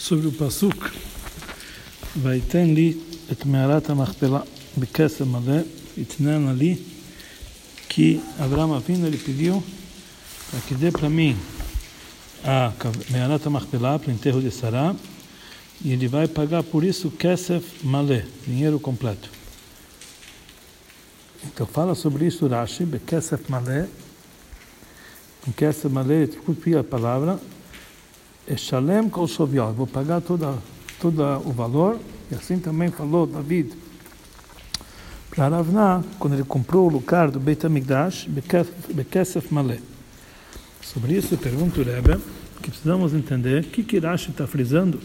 sobre o Pasuk. Vaiten li et mearat ha-machpelah bekesser malé, itnan ali, que Abraão Avinu ele pediu para que dê para mim a mearat ha-machpelah para o enterro de Sará, e ele vai pagar por isso kesef malé, dinheiro completo. Então fala sobre isso Rashi, bekesef malé, kesef malé, ele a palavra, Eshalem Kol Shoviot, vou pagar toda, todo o valor, e assim também falou David para Ravna, quando ele comprou o lugar do Beit HaMikdash, Bekesef Malé. Sobre isso, pergunto o Rebbe, que precisamos entender o que, que Rashi está frisando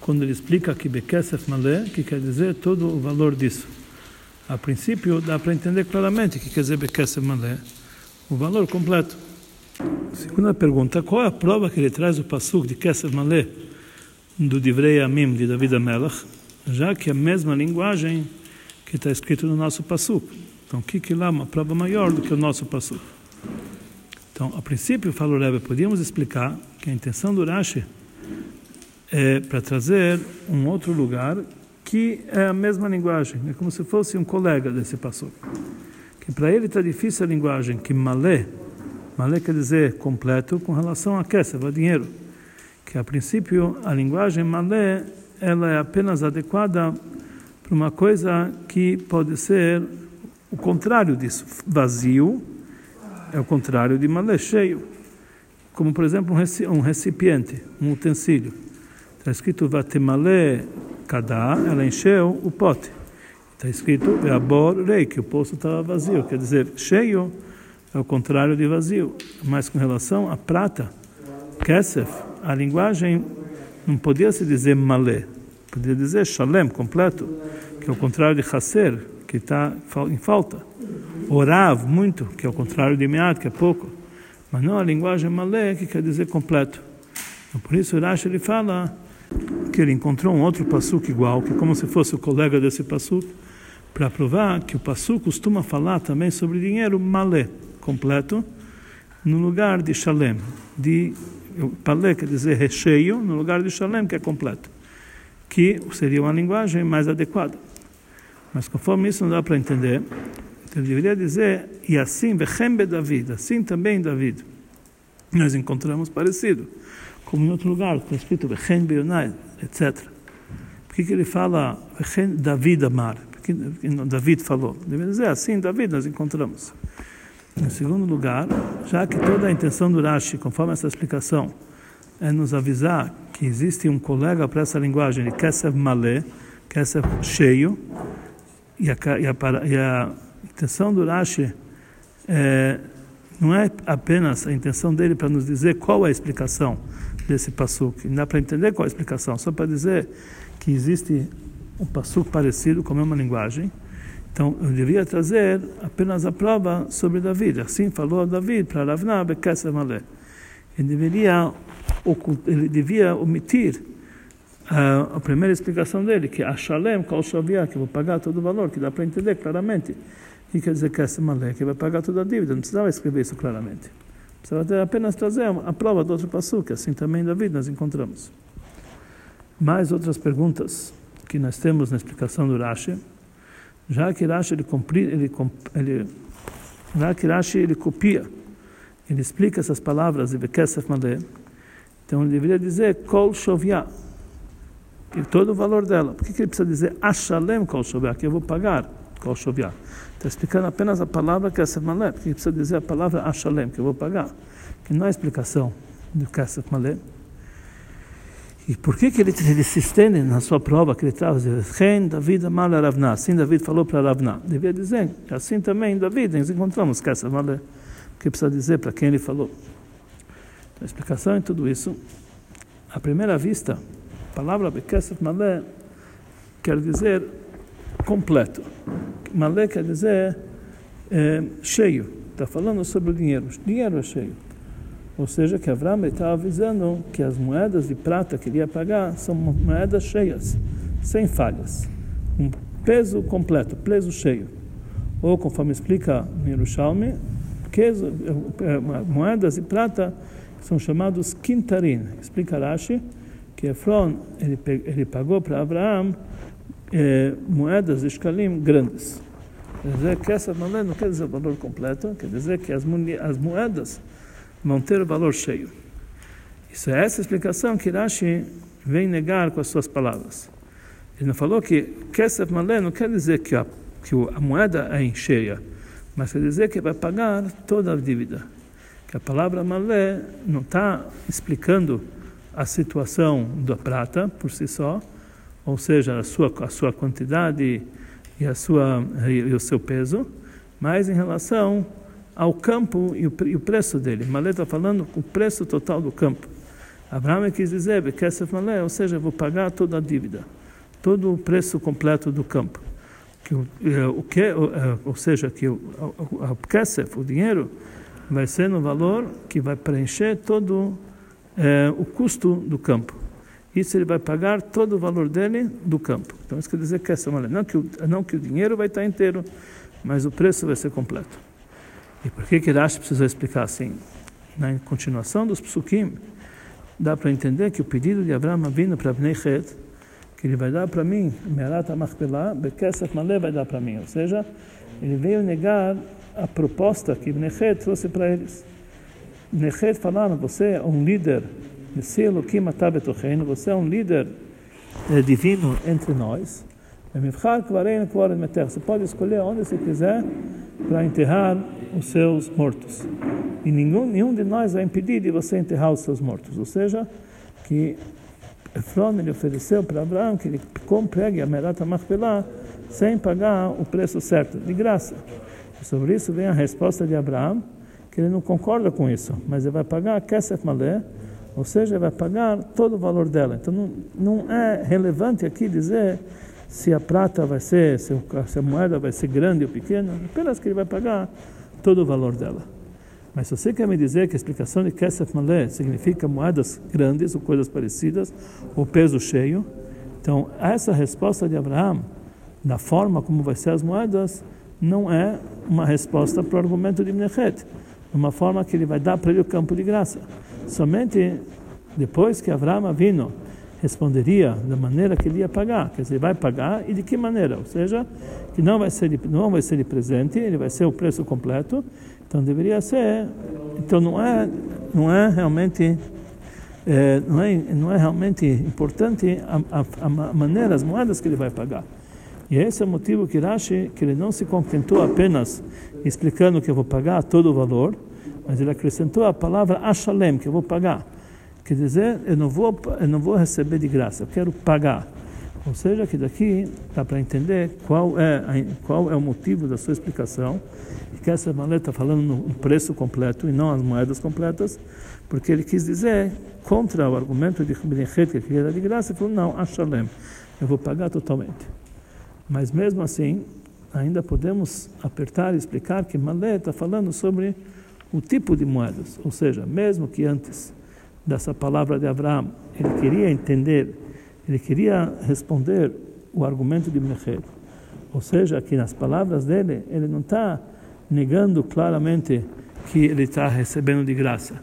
quando ele explica que Bekesef Malé, que quer dizer todo o valor disso. A princípio, dá para entender claramente o que quer dizer Bekesef Malé, o valor completo. Segunda pergunta, qual é a prova que ele traz do Passuk de Kesef Malé, do Divrei Amim de David Amelach, já que a mesma linguagem que está escrito no nosso Passuk. Então, o que, que lá é uma prova maior do que o nosso Passuk? Então, a princípio, falou Rebbe, podíamos explicar que a intenção do Rashi é para trazer um outro lugar que é a mesma linguagem, é como se fosse um colega desse Passuk. Que para ele está difícil a linguagem, que malé, malé quer dizer completo com relação a kesef, a dinheiro. Que a princípio a linguagem malé ela é apenas adequada para uma coisa que pode ser o contrário disso, vazio, é o contrário de malé, cheio. Como, por exemplo, um recipiente, um utensílio. Está escrito vatemalé kadá, ela encheu o pote. Está escrito veabor rei, que o poço estava vazio. Quer dizer, cheio é o contrário de vazio. Mas com relação à prata, kesef, a linguagem não podia se dizer malé. Podia dizer shalem, completo, que é o contrário de haser, que está em falta. Orav, muito, que é o contrário de meat, que é pouco. Mas não a linguagem malé, que quer dizer completo. Então, por isso, Rashi ele fala que ele encontrou um outro passuco igual, que é como se fosse o colega desse passuco, para provar que o passuco costuma falar também sobre dinheiro malé, completo, no lugar de shalem. De, palé quer dizer recheio, no lugar de shalem, que é completo. Que seria uma linguagem mais adequada. Mas conforme isso não dá para entender, então ele deveria dizer, e assim, vechem David, assim também David. Nós encontramos parecido, como em outro lugar, está escrito vechem Beonai, etc. Por que, que ele fala David Amar? Porque David falou. Deveria dizer, assim David nós encontramos. Em segundo lugar, já que toda a intenção do Rashi, conforme essa explicação, é nos avisar que existe um colega para essa linguagem de Kesef Malé, Kesef cheio, e a, e a, e a intenção do Rashi é, não é apenas a intenção dele para nos dizer qual é a explicação desse passuco, não dá para entender qual é a explicação, só para dizer que existe um passuco parecido com a mesma linguagem. Então, eu devia trazer apenas a prova sobre David. Assim falou David para Ravna Bekesser Malé. Ele deveria, ele devia omitir a, a primeira explicação dele, que a Shalem que eu vou pagar todo o valor, que dá para entender claramente. Que quer dizer que essa malé, que vai pagar toda a dívida, não precisava escrever isso claramente. Precisava apenas trazer a prova do outro passo, que assim também David nós encontramos. Mais outras perguntas que nós temos na explicação do Rashi. Já que ele, ele, ele, já que Rashi ele copia, ele explica essas palavras de Bekesef Malé, então ele deveria dizer Kol Shovia, e todo o valor dela. Por que, que ele precisa dizer Ashalem Kol Shovia, que eu vou pagar Kol Shovia? Está explicando apenas a palavra Kesef Malé, porque ele precisa dizer a palavra Ashalem, que eu vou pagar. Que não é explicação do Kesef Malé. E por que, que ele, ele se estende na sua prova que ele traz? Ren David Amal Ravna. Assim David falou para Ravna. Devia dizer, assim também David, nós encontramos Kesef Malé. Que precisa dizer para quem ele falou. Então, a explicação em tudo isso, à primeira vista, a palavra Bekesef Malé quer dizer completo. Malé quer dizer é, cheio. Está falando sobre o dinheiro. O dinheiro é cheio. Ou seja, que Avram estava avisando que as moedas de prata que ele ia pagar são moedas cheias, sem falhas. Um peso completo, peso cheio. Ou, conforme explica Yerushalmi, peso, moedas de prata são chamados quintarim. Explica Rashi que Efron ele, ele pagou para Abraão eh, moedas de escalim grandes. Quer dizer que essa malé não quer dizer o valor completo, quer dizer que as, as moedas vão ter o valor cheio. Isso é essa explicação que Rashi vem negar com as suas palavras. Ele não falou que Kesef Malé não quer dizer que a, que a moeda é cheia, mas quer dizer que vai pagar toda a dívida. Que a palavra Malé não está explicando a situação da prata por si só, ou seja, a sua, a sua quantidade e, a sua, e o seu peso, mas em relação ao campo e o, preço dele. Malé está falando o preço total do campo. Abraão quis dizer, Malé, ou seja, vou pagar toda a dívida, todo o preço completo do campo. Que o, o que, eh, ou seja, que o, o, o, dinheiro, vai ser no valor que vai preencher todo é, o custo do campo. Isso ele vai pagar todo o valor dele do campo. Então isso quer dizer que essa malé, não que não que o dinheiro vai estar inteiro, mas o preço vai ser completo. E por que que Rashi precisou explicar assim? Na continuação dos psukim, dá para entender que o pedido de Abraão vindo para Bnei Chet, que ele vai dar para mim, Merat HaMachpelah, Bekesef Malé vai dar para mim. Ou seja, ele veio negar a proposta que Bnei Chet trouxe para eles. Nechet falaram, você é um líder, você é um líder é, divino entre nós. Você pode escolher onde você quiser para enterrar os seus mortos. E nenhum, nenhum de nós vai impedir de você enterrar os seus mortos. Ou seja, que Efron ele ofereceu para Abraão que ele compregue a Merata Machpelah sem pagar o preço certo, de graça. E sobre isso vem a resposta de Abraão, que ele não concorda com isso, mas ele vai pagar Kesef Malé, ou seja, ele vai pagar todo o valor dela. Então não, não é relevante aqui dizer se a prata vai ser, se a moeda vai ser grande ou pequena, apenas que ele vai pagar todo o valor dela. Mas se você quer me dizer que a explicação de Kesef Malé significa moedas grandes ou coisas parecidas, ou peso cheio, então essa resposta de Abraão, da forma como vai ser as moedas, não é uma resposta para o argumento de Mnechet uma forma que ele vai dar para ele o campo de graça. Somente depois que Abraão Avino responderia da maneira que ele ia pagar, quer dizer, vai pagar e de que maneira, ou seja, que não vai ser não vai ser de presente, ele vai ser o preço completo, então deveria ser, então não é não é realmente é, não é não é realmente importante a, a, a maneira, as moedas que ele vai pagar. E esse é o motivo que Rashi, que ele não se contentou apenas explicando que eu vou pagar todo o valor, mas ele acrescentou a palavra ashalem, que eu vou pagar. Quer dizer, eu não vou, eu não vou receber de graça, eu quero pagar. Ou seja, que daqui dá para entender qual é, qual é o motivo da sua explicação, e que essa maleta está falando no preço completo e não as moedas completas, porque ele quis dizer, contra o argumento de Benichet, que era de graça, ele falou, não, ashalem, eu vou pagar totalmente. Mas mesmo assim, ainda podemos apertar e explicar que Malé está falando sobre o tipo de moedas. Ou seja, mesmo que antes dessa palavra de Abraão, ele queria entender, ele queria responder o argumento de Mecher. Ou seja, que nas palavras dele, ele não está negando claramente que ele está recebendo de graça,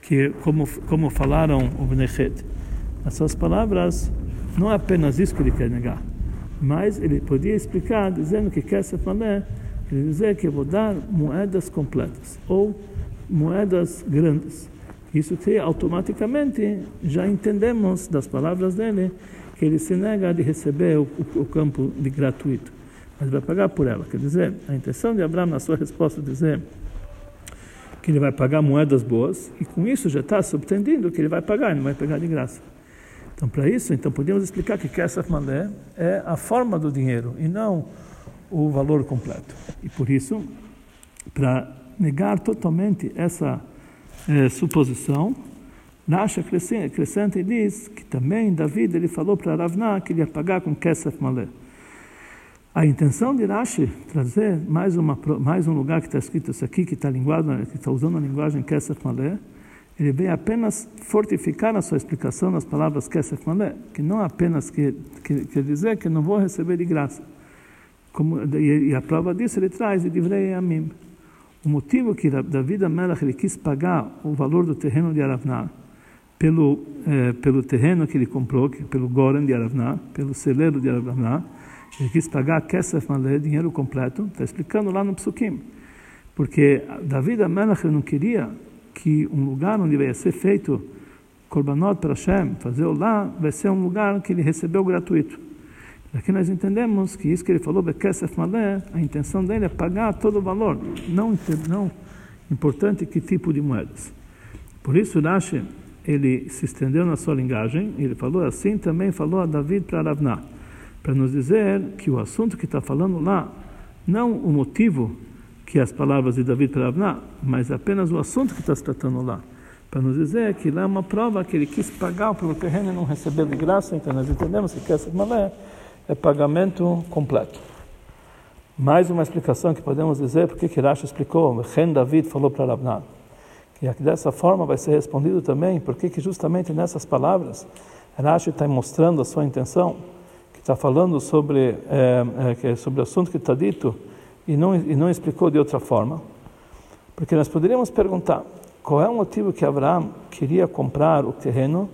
que como como falaram o Benechet. As suas palavras não é apenas isso que ele quer negar mas ele podia explicar dizendo que quer se falar, ele dizer que eu vou dar moedas completas ou moedas grandes. Isso que automaticamente já entendemos das palavras dele que ele se nega de receber o, o, o campo de gratuito, mas vai pagar por ela. Quer dizer, a intenção de Abraão na sua resposta dizer que ele vai pagar moedas boas e com isso já está subtendindo que ele vai pagar, ele não vai pegar de graça. Então, para isso, então podemos explicar que Kesef Malé é a forma do dinheiro e não o valor completo. E por isso, para negar totalmente essa eh, suposição, Nasha acrescenta e diz que também David ele falou para Ravna que ele ia pagar com Kesef Malé. A intenção de Rashi trazer mais, uma, mais um lugar que está escrito isso aqui, que está, que está usando a linguagem Kesef Malé, ele vem apenas fortificar a sua explicação nas palavras Kesef Malé, que não apenas quer, quer, quer dizer que não vou receber de graça. Como, e, e, a prova disso ele traz de Divrei Amim. O motivo que David Amelach ele quis pagar o valor do terreno de Aravná pelo, eh, pelo terreno que ele comprou, que, pelo Goren de Aravná, pelo celeiro de Aravná, ele quis pagar Kesef Malé, dinheiro completo, está explicando lá no Psukim. Porque David Amelach não queria que um lugar onde vai ser feito Korbanot para Hashem, fazer lá, vai ser um lugar que ele recebeu gratuito. Aqui nós entendemos que isso que ele falou, Bekesef Malé, a intenção dele é pagar todo o valor, não, não importante que tipo de moedas. Por isso Rashi, ele se estendeu na sua linguagem, ele falou assim, também falou a David para Ravná, para nos dizer que o assunto que está falando lá, não o motivo que as palavras de David para Ravná, mas apenas o assunto que está se tratando lá para nos dizer que lá é uma prova que ele quis pagar pelo terreno e não recebeu de graça, então nós entendemos que essa malé é pagamento completo. Mais uma explicação que podemos dizer, porque que Rashi explicou, Ren David falou para Rabnan, que dessa forma vai ser respondido também, porque que justamente nessas palavras Rashi está mostrando a sua intenção, que está falando sobre, é, é, sobre o assunto que está dito e não, e não explicou de outra forma. Porque nós poderíamos perguntar, qual é o motivo que Abraão queria comprar o terreno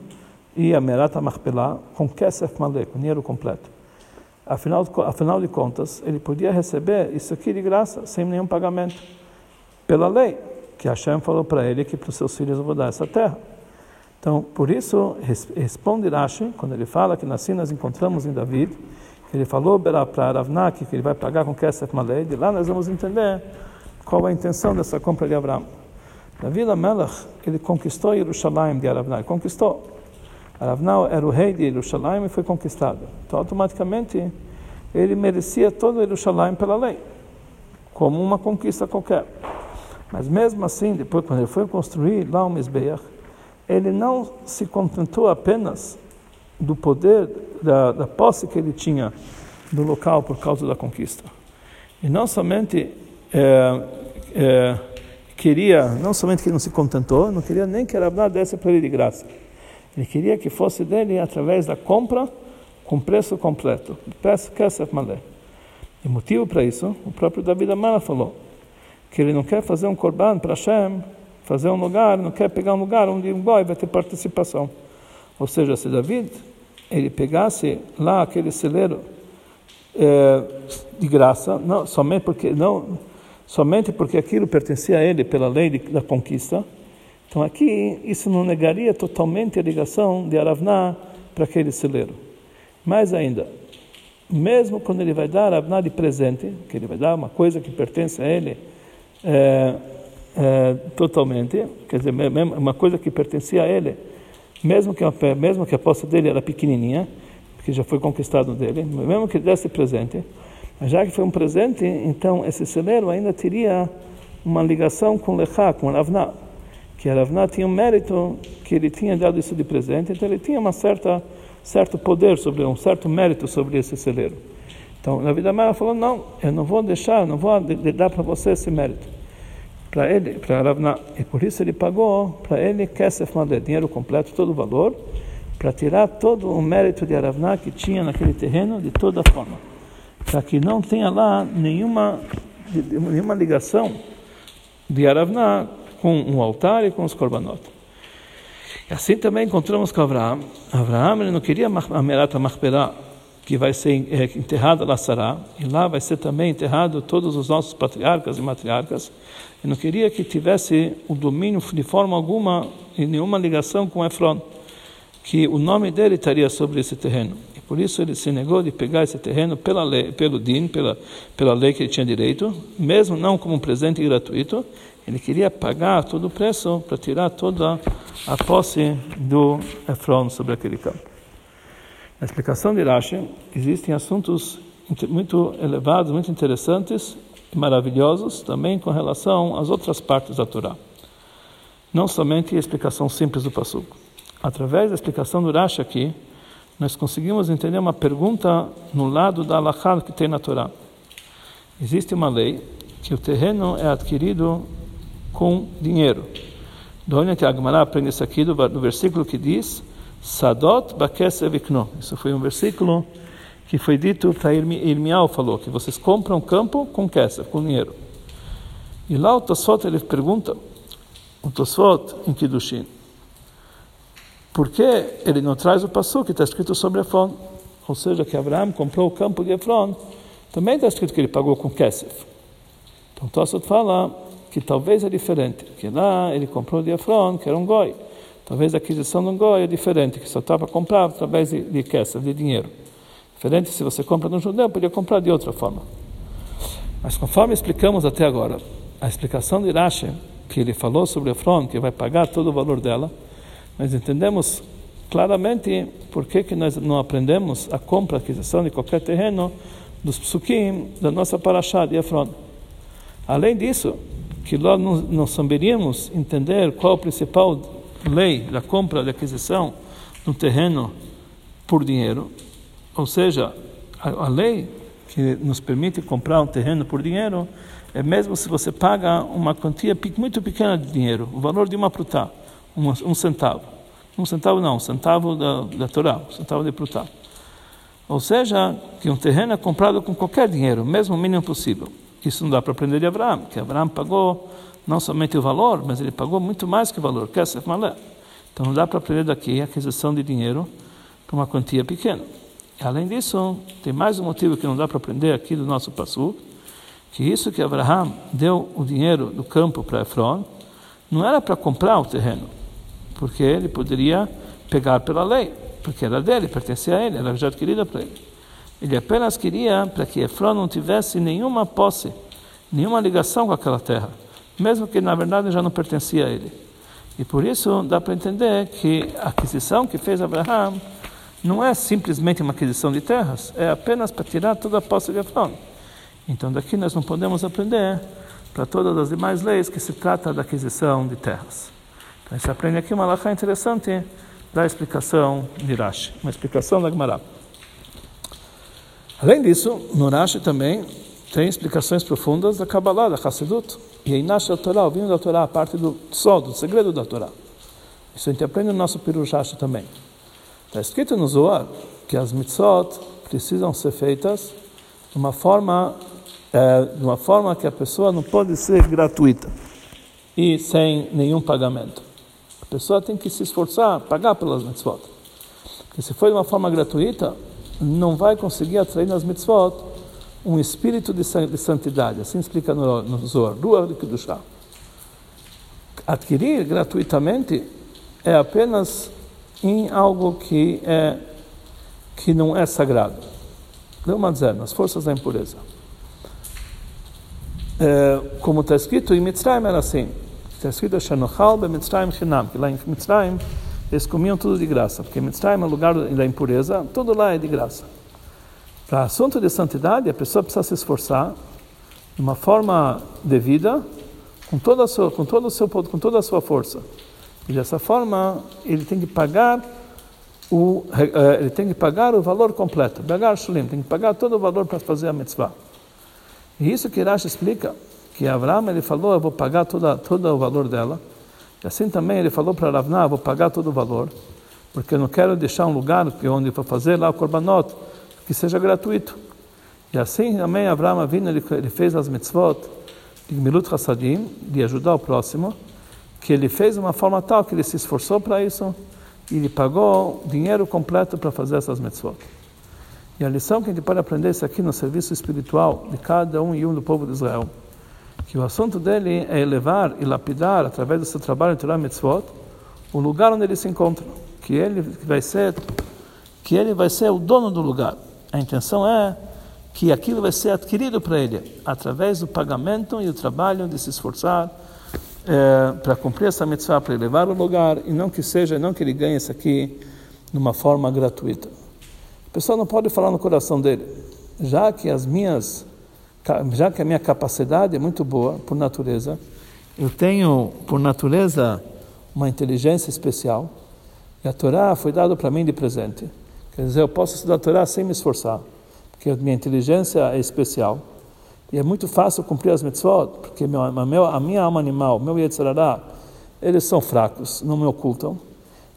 e a Merata Machpelah com Kesef Malek, com dinheiro completo? Afinal, afinal de contas, ele podia receber isso aqui de graça, sem nenhum pagamento, pela lei, que Hashem falou para ele que para os seus filhos eu vou dar essa terra. Então, por isso, responde Rashi, quando ele fala que assim nós encontramos em David, ele falou para Aravnak que ele vai pagar com Kesef Malek, de lá nós vamos entender qual a intenção dessa compra de Abraão. David Amelach, ele conquistou Jerusalém de Aravná, conquistou. Aravná era o rei de Jerusalém e foi conquistado. Então, automaticamente, ele merecia todo Jerusalém pela lei, como uma conquista qualquer. Mas mesmo assim, depois quando ele foi construir lá o Mizbeach, ele não se contentou apenas do poder, da, da posse que ele tinha do local por causa da conquista. E não somente é, é, queria, não somente que ele não se contentou, não queria nem que Rabná desse para ele de graça. Ele queria que fosse dele através da compra com preço completo. Preço Kesef Malé. E motivo para isso, o próprio David Amara falou, que ele não quer fazer um korban para Hashem, fazer um lugar, não quer pegar um lugar onde um boy vai ter participação. Ou seja, se David ele pegasse lá aquele celeiro é, de graça, não somente porque não somente porque aquilo pertencia a ele pela lei de, da conquista. Então aqui isso não negaria totalmente a ligação de Aravná para aquele celeiro. Mais ainda, mesmo quando ele vai dar Aravná de presente, que ele vai dar uma coisa que pertence a ele é, é, totalmente, quer dizer, uma coisa que pertencia a ele, mesmo que, a, mesmo que a posse dele era pequenininha, porque já foi conquistado dele, mesmo que ele desse presente, já que foi um presente, então esse celeiro ainda teria uma ligação com Lechá, com Ravná, que Ravná tinha um mérito que ele tinha dado isso de presente, então ele tinha uma certa certo poder sobre um certo mérito sobre esse celeiro. Então, na vida Mara falou: "Não, eu não vou deixar, não vou dar para você esse mérito." Para ele, para Ravná, e por isso ele pagou para ele Kesef Malé, dinheiro completo, todo o valor, para tirar todo o mérito de Aravná que tinha naquele terreno de toda forma para que não tenha lá nenhuma, nenhuma ligação de Aravná com o altar e com os korbanot. E assim também encontramos com Abraão. Abraão ele não queria a Merata Machpelah, que vai ser é, enterrada lá Sará, e lá vai ser também enterrado todos os nossos patriarcas e matriarcas. Ele não queria que tivesse o domínio de forma alguma e nenhuma ligação com Efron, que o nome dele estaria sobre esse terreno. Por isso ele se negou de pegar esse terreno pela lei, pelo DIN, pela, pela lei que ele tinha direito, mesmo não como um presente gratuito, ele queria pagar todo o preço para tirar toda a posse do Efron sobre aquele campo. Na explicação de Rashi, existem assuntos muito elevados, muito interessantes e maravilhosos também com relação às outras partes da Torá. Não somente a explicação simples do Passuco. Através da explicação do Rashi aqui, nós conseguimos entender uma pergunta no lado da Alachá que tem na Torá. Existe uma lei que o terreno é adquirido com dinheiro. De onde a Agmará aprende isso aqui do, do versículo que diz Sadot Bakesevikno. Isso foi um versículo que foi dito para Irmial, falou que vocês compram campo com kesef, com dinheiro. E lá o Tosfot ele pergunta, o Tosfot em Kiddushin, Porque ele não traz o passo que está escrito sobre Efron, ou seja, que Abraão comprou o campo de Efron, também está escrito que ele pagou com Kesef. Então Tossot fala que talvez é diferente, que lá ele comprou de Efron, que era um goi. Talvez a aquisição de um goi é diferente, que só estava comprar através de, de Kesef, de dinheiro. Diferente se você compra de um judeu, podia comprar de outra forma. Mas conforme explicamos até agora, a explicação de Rashi, que ele falou sobre Efron, que vai pagar todo o valor dela, nós entendemos claramente por que, que nós não aprendemos a compra, aquisição de qualquer terreno dos psukim da nossa paraxá de Efron. Além disso, que nós não saberíamos entender qual a principal lei da compra, da aquisição de um terreno por dinheiro, ou seja, a, a lei que nos permite comprar um terreno por dinheiro é mesmo se você paga uma quantia muito pequena de dinheiro, o valor de uma prutá, um, um centavo. Um centavo não, um centavo da, da Torá, um centavo de prutá. Ou seja, que um terreno é comprado com qualquer dinheiro, mesmo o mínimo possível. Isso não dá para aprender de Abraão, que Abraão pagou não somente o valor, mas ele pagou muito mais que o valor. Então não dá para aprender daqui a aquisição de dinheiro para uma quantia pequena. Além disso, tem mais um motivo que não dá para aprender aqui do nosso passo, que isso que Abraham deu o dinheiro do campo para Efron, não era para comprar o terreno, porque ele poderia pegar pela lei, porque era dele, pertencia a ele, era já adquirida para ele. Ele apenas queria para que Efron não tivesse nenhuma posse, nenhuma ligação com aquela terra, mesmo que na verdade já não pertencia a ele. E por isso dá para entender que a aquisição que fez Abraham não é simplesmente uma aquisição de terras, é apenas para tirar toda a posse de Efron. Então daqui nós não podemos aprender para todas as demais leis que se trata da aquisição de terras. Então se aprende aqui uma lacha interessante da explicação de Rashi, uma explicação da Gemara. Além disso, no Rashi também tem explicações profundas da Kabbalah, da Hassidut, e aí nasce a Torá, o vinho da Torá, a parte do sol, do segredo da Torá. Isso a gente aprende no nosso Pirush também. Está escrito no Zohar que as mitzvot precisam ser feitas de uma forma, é, de uma forma que a pessoa não pode ser gratuita e sem nenhum pagamento. A pessoa tem que se esforçar, pagar pelas mitzvot. Porque se for de uma forma gratuita, não vai conseguir atrair nas mitzvot um espírito de santidade. Assim explica no, no Zohar, Rua de Kedushah. Adquirir gratuitamente é apenas em algo que, é, que não é sagrado. Leu dizer, nas forças da impureza. É, como está escrito em Mitzrayim era assim. Está escrito Shanochal be Mitzrayim Chinam, que lá em Mitzrayim eles comiam tudo de graça, porque Mitzrayim é lugar da impureza, tudo lá é de graça. Para assunto de santidade, a pessoa precisa se esforçar de uma forma devida, com toda a sua, com todo o seu, com toda a sua força. E dessa forma, ele tem que pagar o, eh, ele tem que pagar o valor completo, pagar shulim, tem que pagar todo o valor para fazer a mitzvah. E isso que Rashi explica, que Avraham ele falou, eu vou pagar toda, todo o valor dela. E assim também ele falou para Ravna, eu vou pagar todo o valor, porque eu não quero deixar um lugar onde vou fazer lá o korbanot, que seja gratuito. E assim também Avraham vindo, ele, ele fez as mitzvot de Milut Hassadim, de ajudar o próximo, que ele fez de uma forma tal que ele se esforçou para isso e ele pagou dinheiro completo para fazer essas mitzvot. E a lição que a gente pode aprender isso aqui no serviço espiritual de cada um e um do povo de Israel, que o assunto dele é elevar e lapidar através do seu trabalho em Torah Mitzvot o lugar onde ele se encontra, que ele vai ser que ele vai ser o dono do lugar. A intenção é que aquilo vai ser adquirido para ele através do pagamento e do trabalho de se esforçar é, para cumprir essa mitzvah, para levar o lugar, e não que seja, não que ele ganhe isso aqui de uma forma gratuita. A pessoa não pode falar no coração dele, já que as minhas, já que a minha capacidade é muito boa por natureza, eu tenho por natureza uma inteligência especial, e a Torá foi dada para mim de presente. Quer dizer, eu posso estudar a Torá sem me esforçar, porque a minha inteligência é especial. E é muito fácil cumprir as mitzvot, porque meu, a minha alma animal, meu Yetzirará, eles são fracos, não me ocultam.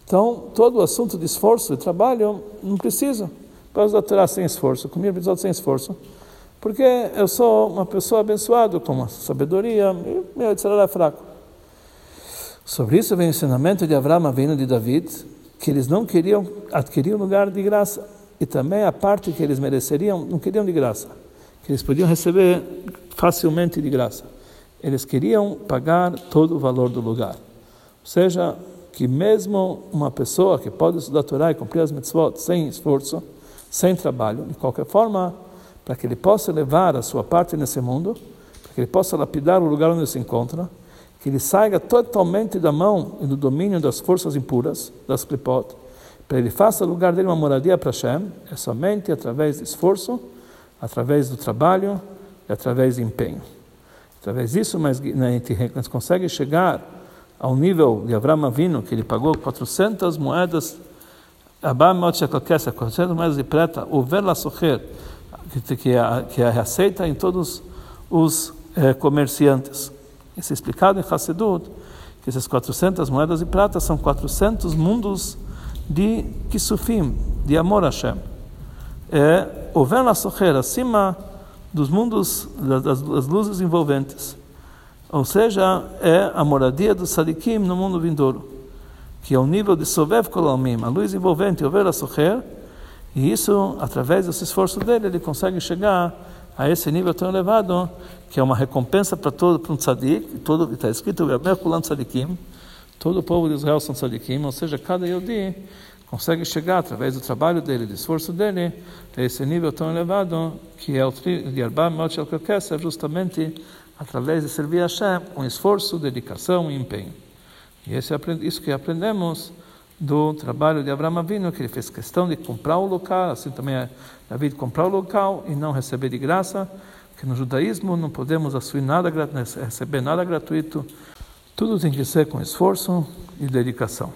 Então, todo o assunto de esforço e trabalho, não preciso. Posso dar sem esforço, comer mitzvot sem esforço, porque eu sou uma pessoa abençoada com uma sabedoria, e meu Yetzirará é fraco. Sobre isso vem o ensinamento de Avraham vindo de David, que eles não queriam adquirir um lugar de graça e também a parte que eles mereceriam não queriam de graça, que eles podiam receber facilmente de graça. Eles queriam pagar todo o valor do lugar. Ou seja, que mesmo uma pessoa que pode estudar Torá e cumprir as mitzvot sem esforço, sem trabalho, de qualquer forma, para que ele possa levar a sua parte nesse mundo, para que ele possa lapidar o lugar onde se encontra, que ele saia totalmente da mão e do domínio das forças impuras, das klipot, para ele faça o lugar dele uma moradia para Hashem, é somente através de esforço, através do trabalho e através de empenho. Através disso, mas a gente consegue chegar ao nível de Avraham Avinu, que ele pagou 400 moedas, Abamot Shekalkesa, 400 moedas de prata, o Vela Socher, que é, que é aceita em todos os eh, comerciantes. Isso é explicado em Hassedut, que essas 400 moedas de prata são 400 mundos de Kisufim, de amor a Hashem. É o Vela Socher, acima dos mundos, das, das luzes envolventes. Ou seja, é a moradia do Sadikim no mundo vindouro, que é o nível de Sovev Kolalmim, a luz envolvente, o Vera Socher, e isso, através desse esforço dele, ele consegue chegar a esse nível tão elevado, que é uma recompensa para todo para um tzadik, todo está escrito Kulan Tzadikim, todo o povo de Israel são tzadikim, ou seja, cada Yodi consegue chegar através do trabalho dele, do esforço dele, a esse nível tão elevado, que é o é justamente através de servir a Hashem com esforço, dedicação e empenho. E esse, é isso que aprendemos do trabalho de Abraão Avinu, que ele fez questão de comprar o local, assim também é David comprar o local e não receber de graça, que no judaísmo não podemos assumir nada, receber nada gratuito, tudo tem que ser com esforço e dedicação.